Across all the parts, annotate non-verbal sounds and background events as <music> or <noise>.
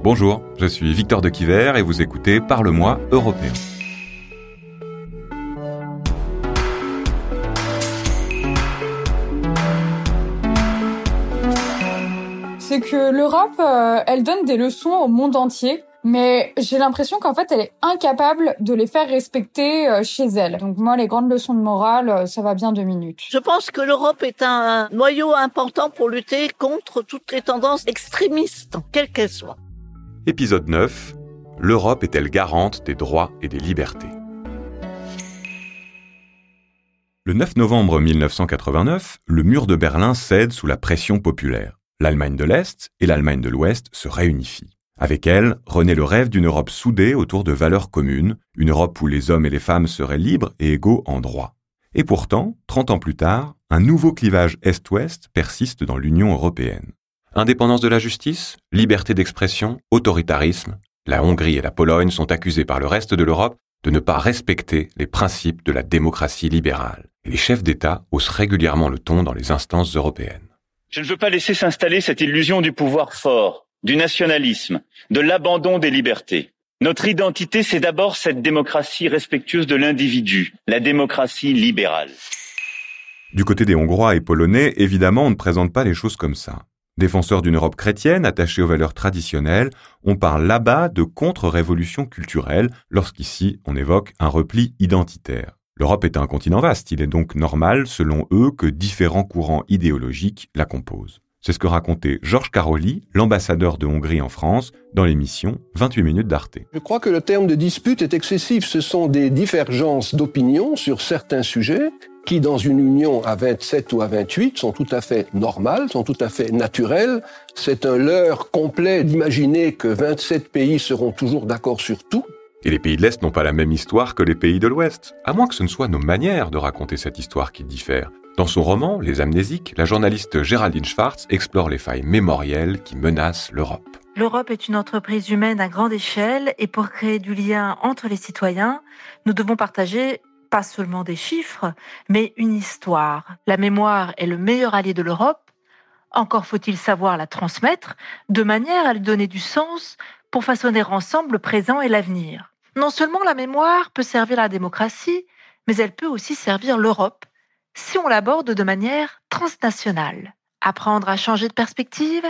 Bonjour, je suis Victor de Quiver et vous écoutez Parle-moi européen. C'est que l'Europe, euh, elle donne des leçons au monde entier mais j'ai l'impression qu'en fait, elle est incapable de les faire respecter euh, chez elle. Donc moi, les grandes leçons de morale, euh, ça va bien deux minutes. Je pense que l'Europe est un noyau important pour lutter contre toutes les tendances extrémistes, quelles qu'elles soient. Épisode 9. L'Europe est-elle garante des droits et des libertés? Le 9 novembre 1989, le mur de Berlin cède sous la pression populaire. L'Allemagne de l'Est et l'Allemagne de l'Ouest se réunifient. Avec elle, renaît le rêve d'une Europe soudée autour de valeurs communes, une Europe où les hommes et les femmes seraient libres et égaux en droit. Et pourtant, 30 ans plus tard, un nouveau clivage Est-Ouest persiste dans l'Union européenne. Indépendance de la justice, liberté d'expression, autoritarisme, la Hongrie et la Pologne sont accusées par le reste de l'Europe de ne pas respecter les principes de la démocratie libérale. Et les chefs d'État haussent régulièrement le ton dans les instances européennes. Je ne veux pas laisser s'installer cette illusion du pouvoir fort du nationalisme, de l'abandon des libertés. Notre identité, c'est d'abord cette démocratie respectueuse de l'individu, la démocratie libérale. Du côté des Hongrois et Polonais, évidemment, on ne présente pas les choses comme ça. Défenseurs d'une Europe chrétienne attachée aux valeurs traditionnelles, on parle là-bas de contre-révolution culturelle, lorsqu'ici on évoque un repli identitaire. L'Europe est un continent vaste, il est donc normal, selon eux, que différents courants idéologiques la composent. C'est ce que racontait Georges Caroli, l'ambassadeur de Hongrie en France, dans l'émission 28 minutes d'Arte. Je crois que le terme de dispute est excessif. Ce sont des divergences d'opinion sur certains sujets qui, dans une union à 27 ou à 28, sont tout à fait normales, sont tout à fait naturelles. C'est un leurre complet d'imaginer que 27 pays seront toujours d'accord sur tout. Et les pays de l'Est n'ont pas la même histoire que les pays de l'Ouest, à moins que ce ne soit nos manières de raconter cette histoire qui diffèrent. Dans son roman Les Amnésiques, la journaliste Géraldine Schwartz explore les failles mémorielles qui menacent l'Europe. L'Europe est une entreprise humaine à grande échelle et pour créer du lien entre les citoyens, nous devons partager pas seulement des chiffres, mais une histoire. La mémoire est le meilleur allié de l'Europe. Encore faut-il savoir la transmettre de manière à lui donner du sens pour façonner ensemble le présent et l'avenir. Non seulement la mémoire peut servir la démocratie, mais elle peut aussi servir l'Europe si on l'aborde de manière transnationale. Apprendre à changer de perspective,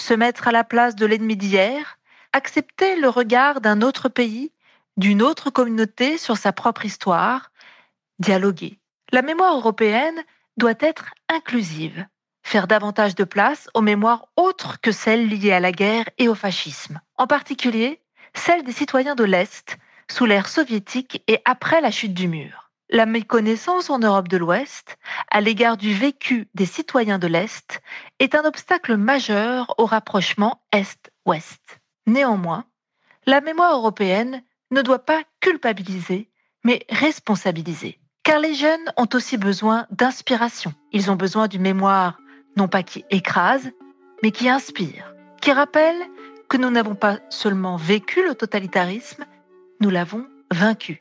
se mettre à la place de l'ennemi d'hier, accepter le regard d'un autre pays, d'une autre communauté sur sa propre histoire, dialoguer. La mémoire européenne doit être inclusive, faire davantage de place aux mémoires autres que celles liées à la guerre et au fascisme, en particulier celles des citoyens de l'Est sous l'ère soviétique et après la chute du mur. La méconnaissance en Europe de l'Ouest à l'égard du vécu des citoyens de l'Est est un obstacle majeur au rapprochement Est-Ouest. Néanmoins, la mémoire européenne ne doit pas culpabiliser, mais responsabiliser. Car les jeunes ont aussi besoin d'inspiration. Ils ont besoin d'une mémoire non pas qui écrase, mais qui inspire, qui rappelle que nous n'avons pas seulement vécu le totalitarisme, nous l'avons vaincu.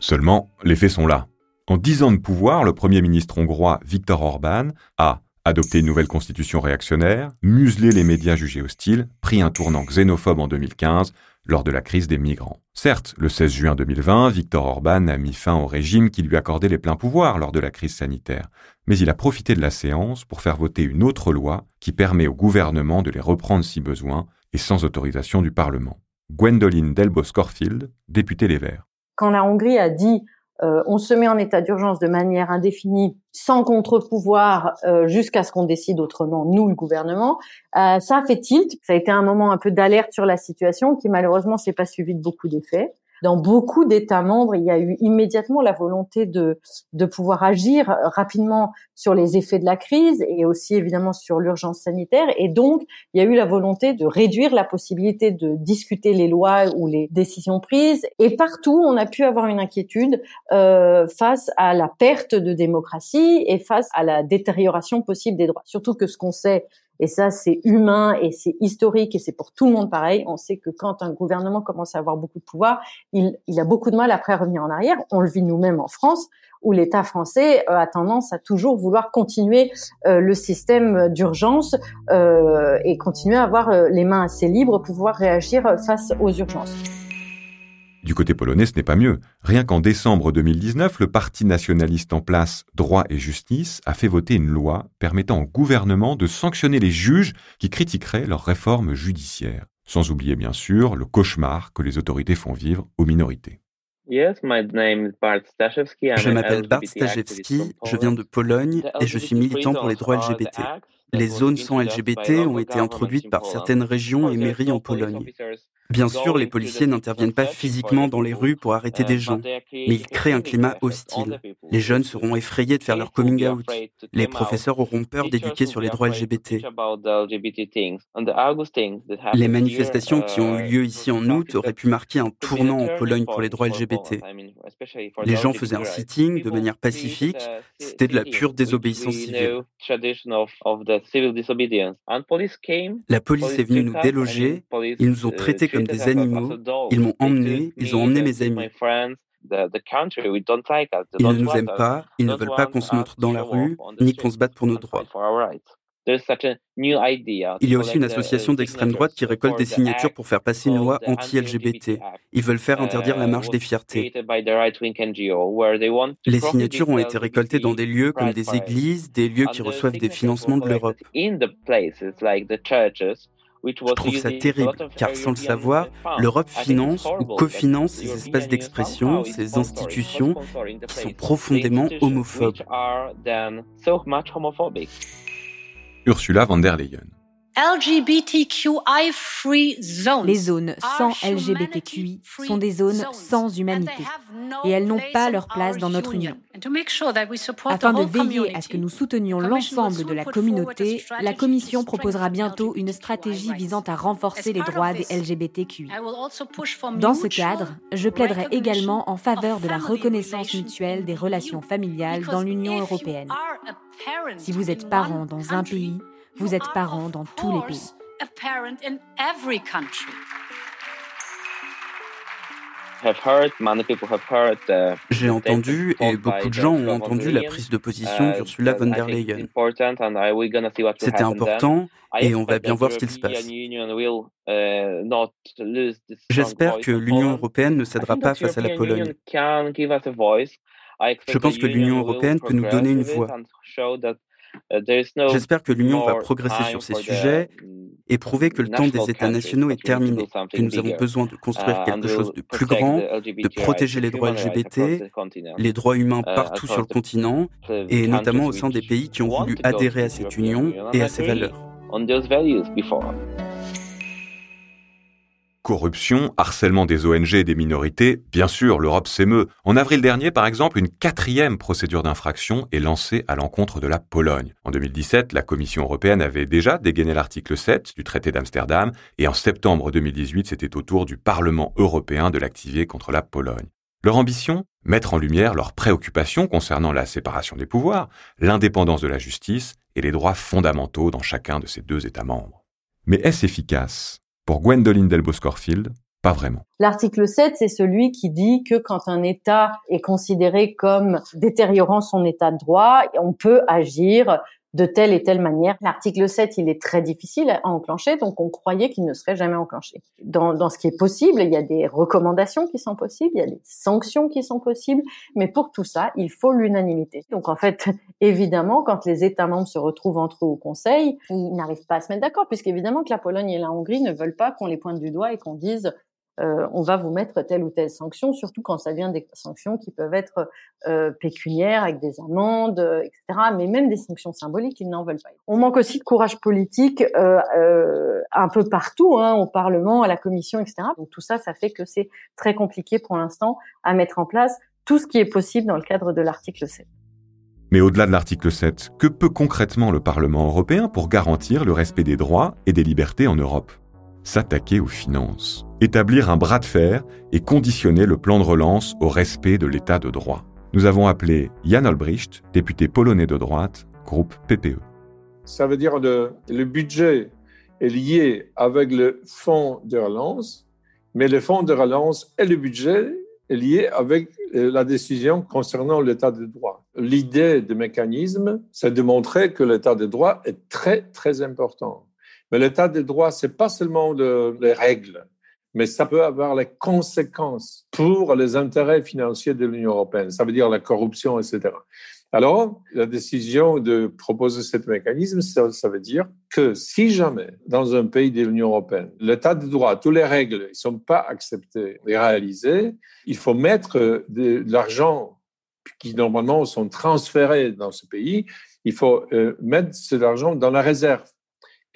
Seulement, les faits sont là. En dix ans de pouvoir, le Premier ministre hongrois Viktor Orban a adopté une nouvelle constitution réactionnaire, muselé les médias jugés hostiles, pris un tournant xénophobe en 2015 lors de la crise des migrants. Certes, le 16 juin 2020, Viktor Orban a mis fin au régime qui lui accordait les pleins pouvoirs lors de la crise sanitaire, mais il a profité de la séance pour faire voter une autre loi qui permet au gouvernement de les reprendre si besoin et sans autorisation du Parlement. Gwendoline Delbos-Corfield, députée Les Verts quand la Hongrie a dit euh, on se met en état d'urgence de manière indéfinie, sans contre-pouvoir, euh, jusqu'à ce qu'on décide autrement, nous, le gouvernement, euh, ça a fait tilt. Ça a été un moment un peu d'alerte sur la situation qui malheureusement s'est pas suivi de beaucoup d'effets dans beaucoup d'États membres, il y a eu immédiatement la volonté de, de pouvoir agir rapidement sur les effets de la crise et aussi évidemment sur l'urgence sanitaire. Et donc, il y a eu la volonté de réduire la possibilité de discuter les lois ou les décisions prises. Et partout, on a pu avoir une inquiétude euh, face à la perte de démocratie et face à la détérioration possible des droits. Surtout que ce qu'on sait et ça, c'est humain et c'est historique et c'est pour tout le monde pareil. On sait que quand un gouvernement commence à avoir beaucoup de pouvoir, il, il a beaucoup de mal après à revenir en arrière. On le vit nous-mêmes en France. où l'État français a tendance à toujours vouloir continuer le système d'urgence et continuer à avoir les mains assez libres pour pouvoir réagir face aux urgences. Du côté polonais, ce n'est pas mieux. Rien qu'en décembre 2019, le parti nationaliste en place Droit et Justice a fait voter une loi permettant au gouvernement de sanctionner les juges qui critiqueraient leur réforme judiciaire. Sans oublier bien sûr le cauchemar que les autorités font vivre aux minorités. Je m'appelle Bart Stajewski, je viens de Pologne et je suis militant pour les droits LGBT. Les zones sans LGBT ont été introduites par certaines régions et mairies en Pologne. Bien sûr, les policiers n'interviennent pas physiquement dans les rues pour arrêter des gens, mais ils créent un climat hostile. Les jeunes seront effrayés de faire leur coming out. Les professeurs auront peur d'éduquer sur les droits LGBT. Les manifestations qui ont eu lieu ici en août auraient pu marquer un tournant en Pologne pour les droits LGBT. Les gens faisaient un sitting de manière pacifique, c'était de la pure désobéissance civile. La police est venue nous déloger, ils nous ont traités comme des animaux. Ils m'ont emmené, ils ont emmené mes amis. Ils ne nous aiment pas, ils ne veulent pas qu'on se montre dans la rue, ni qu'on se batte pour nos droits. Il y a aussi une association d'extrême droite qui récolte des signatures pour faire passer une loi anti-LGBT. Ils veulent faire interdire la marche des fiertés. Les signatures ont été récoltées dans des lieux comme des églises, des lieux qui reçoivent des financements de l'Europe. Je trouve ça terrible, car sans le savoir, l'Europe finance ou cofinance ces espaces d'expression, ces institutions qui sont profondément homophobes. Ursula von der Leyen. Les zones sans LGBTQI sont des zones sans humanité et elles n'ont pas leur place dans notre Union. Afin de veiller à ce que nous soutenions l'ensemble de la communauté, la Commission proposera bientôt une stratégie visant à renforcer les droits des LGBTQI. Dans ce cadre, je plaiderai également en faveur de la reconnaissance mutuelle des relations familiales dans l'Union européenne. Si vous êtes parent dans un pays, vous êtes parent dans tous les pays. J'ai entendu et beaucoup de gens ont entendu la prise de position d'Ursula von der Leyen. C'était important et on va bien voir ce qu'il se passe. J'espère que l'Union européenne ne cédera pas face à la Pologne. Je pense que l'Union européenne peut nous donner une voix. Uh, J'espère que l'Union va progresser sur ces sujets uh, et prouver que le temps des États nationaux est terminé, que nous avons besoin de construire uh, quelque chose de plus grand, de protéger les droits LGBT, les droits humains partout sur le continent, et notamment au sein des pays qui ont voulu adhérer à cette Union et à ses valeurs. Corruption, harcèlement des ONG et des minorités, bien sûr, l'Europe s'émeut. En avril dernier, par exemple, une quatrième procédure d'infraction est lancée à l'encontre de la Pologne. En 2017, la Commission européenne avait déjà dégainé l'article 7 du traité d'Amsterdam, et en septembre 2018, c'était au tour du Parlement européen de l'activer contre la Pologne. Leur ambition? Mettre en lumière leurs préoccupations concernant la séparation des pouvoirs, l'indépendance de la justice et les droits fondamentaux dans chacun de ces deux États membres. Mais est-ce efficace? Pour Gwendoline Delbos-Corfield, pas vraiment. L'article 7, c'est celui qui dit que quand un État est considéré comme détériorant son état de droit, on peut agir de telle et telle manière. L'article 7, il est très difficile à enclencher, donc on croyait qu'il ne serait jamais enclenché. Dans, dans, ce qui est possible, il y a des recommandations qui sont possibles, il y a des sanctions qui sont possibles, mais pour tout ça, il faut l'unanimité. Donc en fait, <laughs> évidemment, quand les États membres se retrouvent entre eux au Conseil, ils n'arrivent pas à se mettre d'accord, puisqu'évidemment que la Pologne et la Hongrie ne veulent pas qu'on les pointe du doigt et qu'on dise euh, on va vous mettre telle ou telle sanction, surtout quand ça vient des sanctions qui peuvent être euh, pécuniaires avec des amendes, euh, etc. Mais même des sanctions symboliques, ils n'en veulent pas. On manque aussi de courage politique un peu partout, hein, au Parlement, à la Commission, etc. Donc tout ça, ça fait que c'est très compliqué pour l'instant à mettre en place tout ce qui est possible dans le cadre de l'article 7. Mais au-delà de l'article 7, que peut concrètement le Parlement européen pour garantir le respect des droits et des libertés en Europe? S'attaquer aux finances établir un bras de fer et conditionner le plan de relance au respect de l'état de droit. Nous avons appelé Jan Olbricht, député polonais de droite, groupe PPE. Ça veut dire que le budget est lié avec le fonds de relance, mais le fonds de relance et le budget est lié avec euh, la décision concernant l'état de droit. L'idée du mécanisme, c'est de montrer que l'état de droit est très, très important. Mais l'état de droit, c'est pas seulement les règles, mais ça peut avoir les conséquences pour les intérêts financiers de l'Union européenne. Ça veut dire la corruption, etc. Alors, la décision de proposer ce mécanisme, ça, veut dire que si jamais, dans un pays de l'Union européenne, l'état de droit, toutes les règles ne sont pas acceptées et réalisées, il faut mettre de, l'argent qui normalement sont transférés dans ce pays, il faut euh, mettre cet argent dans la réserve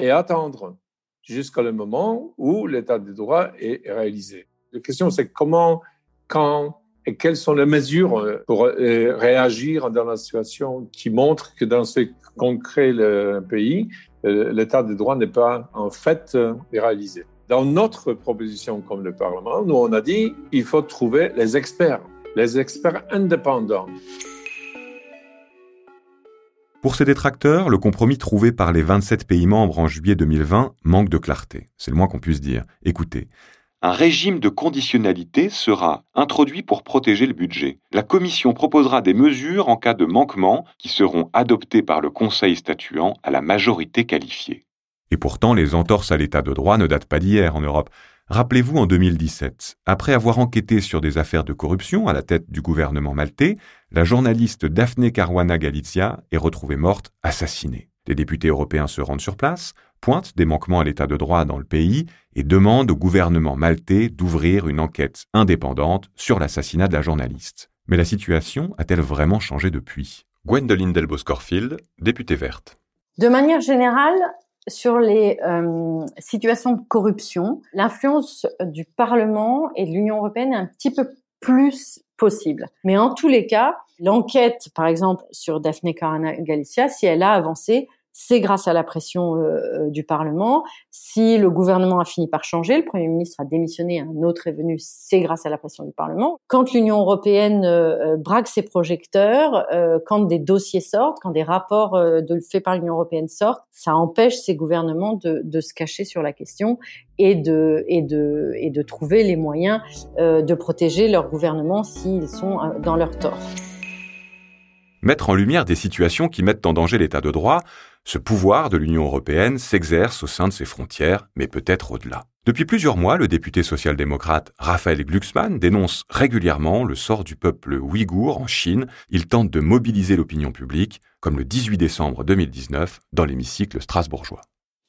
et attendre jusqu'à le moment où l'état de droit est réalisé. La question, c'est comment, quand et quelles sont les mesures euh, pour euh, réagir dans la situation qui montre que dans ce concret pays, euh, l'état de droit n'est pas en fait réalisé. Dans notre proposition comme le Parlement, nous on a dit il faut trouver les experts, les experts indépendants. Pour ces détracteurs, le compromis trouvé par les 27 pays membres en juillet 2020 manque de clarté. C'est le moins qu'on puisse dire. Écoutez, un régime de conditionnalité sera introduit pour protéger le budget. La Commission proposera des mesures en cas de manquement qui seront adoptées par le Conseil statuant à la majorité qualifiée. Et pourtant, les entorses à l'état de droit ne datent pas d'hier en Europe. Rappelez-vous en 2017, après avoir enquêté sur des affaires de corruption à la tête du gouvernement maltais, la journaliste Daphne Caruana Galizia est retrouvée morte, assassinée. Les députés européens se rendent sur place, pointent des manquements à l'état de droit dans le pays et demandent au gouvernement maltais d'ouvrir une enquête indépendante sur l'assassinat de la journaliste. Mais la situation a-t-elle vraiment changé depuis? Gwendoline Delbos-Corfield, députée verte. De manière générale, sur les euh, situations de corruption, l'influence du Parlement et de l'Union européenne est un petit peu plus possible. Mais en tous les cas, l'enquête, par exemple, sur Daphne Caruana Galicia, si elle a avancé, c'est grâce à la pression euh, euh, du Parlement. Si le gouvernement a fini par changer, le Premier ministre a démissionné, un autre est venu, c'est grâce à la pression du Parlement. Quand l'Union européenne euh, braque ses projecteurs, quand des dossiers sortent, quand des rapports de faits par l'Union européenne sortent, ça empêche ces gouvernements de, se cacher sur la question et de, et de trouver les moyens de protéger leur gouvernement s'ils sont dans leur tort. Mettre en lumière des situations qui mettent en danger l'état de droit, ce pouvoir de l'Union européenne s'exerce au sein de ses frontières, mais peut-être au-delà. Depuis plusieurs mois, le député social-démocrate Raphaël Glucksmann dénonce régulièrement le sort du peuple ouïghour en Chine. Il tente de mobiliser l'opinion publique, comme le 18 décembre 2019 dans l'hémicycle strasbourgeois.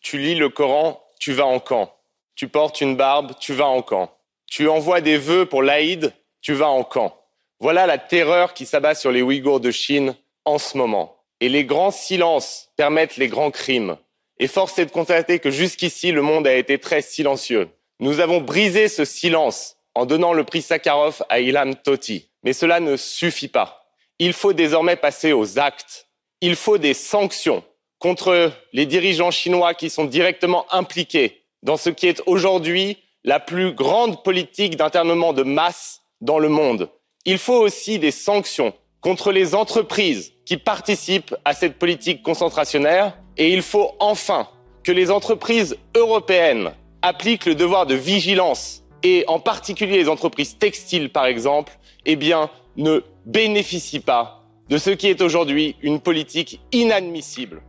Tu lis le Coran, tu vas en camp. Tu portes une barbe, tu vas en camp. Tu envoies des vœux pour l'Aïd, tu vas en camp. Voilà la terreur qui s'abat sur les Ouïghours de Chine en ce moment et les grands silences permettent les grands crimes. Et force est de constater que jusqu'ici, le monde a été très silencieux. Nous avons brisé ce silence en donnant le prix Sakharov à Ilham Tohti. Mais cela ne suffit pas. Il faut désormais passer aux actes. Il faut des sanctions contre les dirigeants chinois qui sont directement impliqués dans ce qui est aujourd'hui la plus grande politique d'internement de masse dans le monde. Il faut aussi des sanctions contre les entreprises qui participent à cette politique concentrationnaire et il faut enfin que les entreprises européennes appliquent le devoir de vigilance et en particulier les entreprises textiles par exemple, eh bien ne bénéficient pas de ce qui est aujourd'hui une politique inadmissible.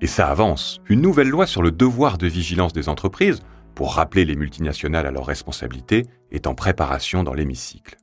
Et ça avance. Une nouvelle loi sur le devoir de vigilance des entreprises pour rappeler les multinationales à leurs responsabilités est en préparation dans l'hémicycle.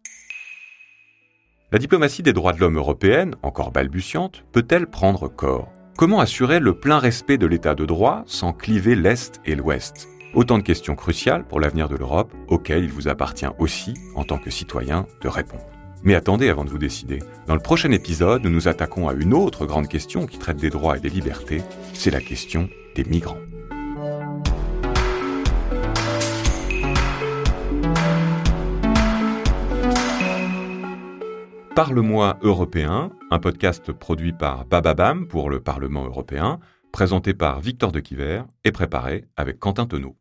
La diplomatie des droits de l'homme européenne, encore balbutiante, peut-elle prendre corps? Comment assurer le plein respect de l'état de droit sans cliver l'Est et l'Ouest? Autant de questions cruciales pour l'avenir de l'Europe auxquelles il vous appartient aussi, en tant que citoyen, de répondre. Mais attendez avant de vous décider. Dans le prochain épisode, nous nous attaquons à une autre grande question qui traite des droits et des libertés, c'est la question des migrants. Parle-moi européen, un podcast produit par Bababam pour le Parlement européen, présenté par Victor de Quiver et préparé avec Quentin Tenot.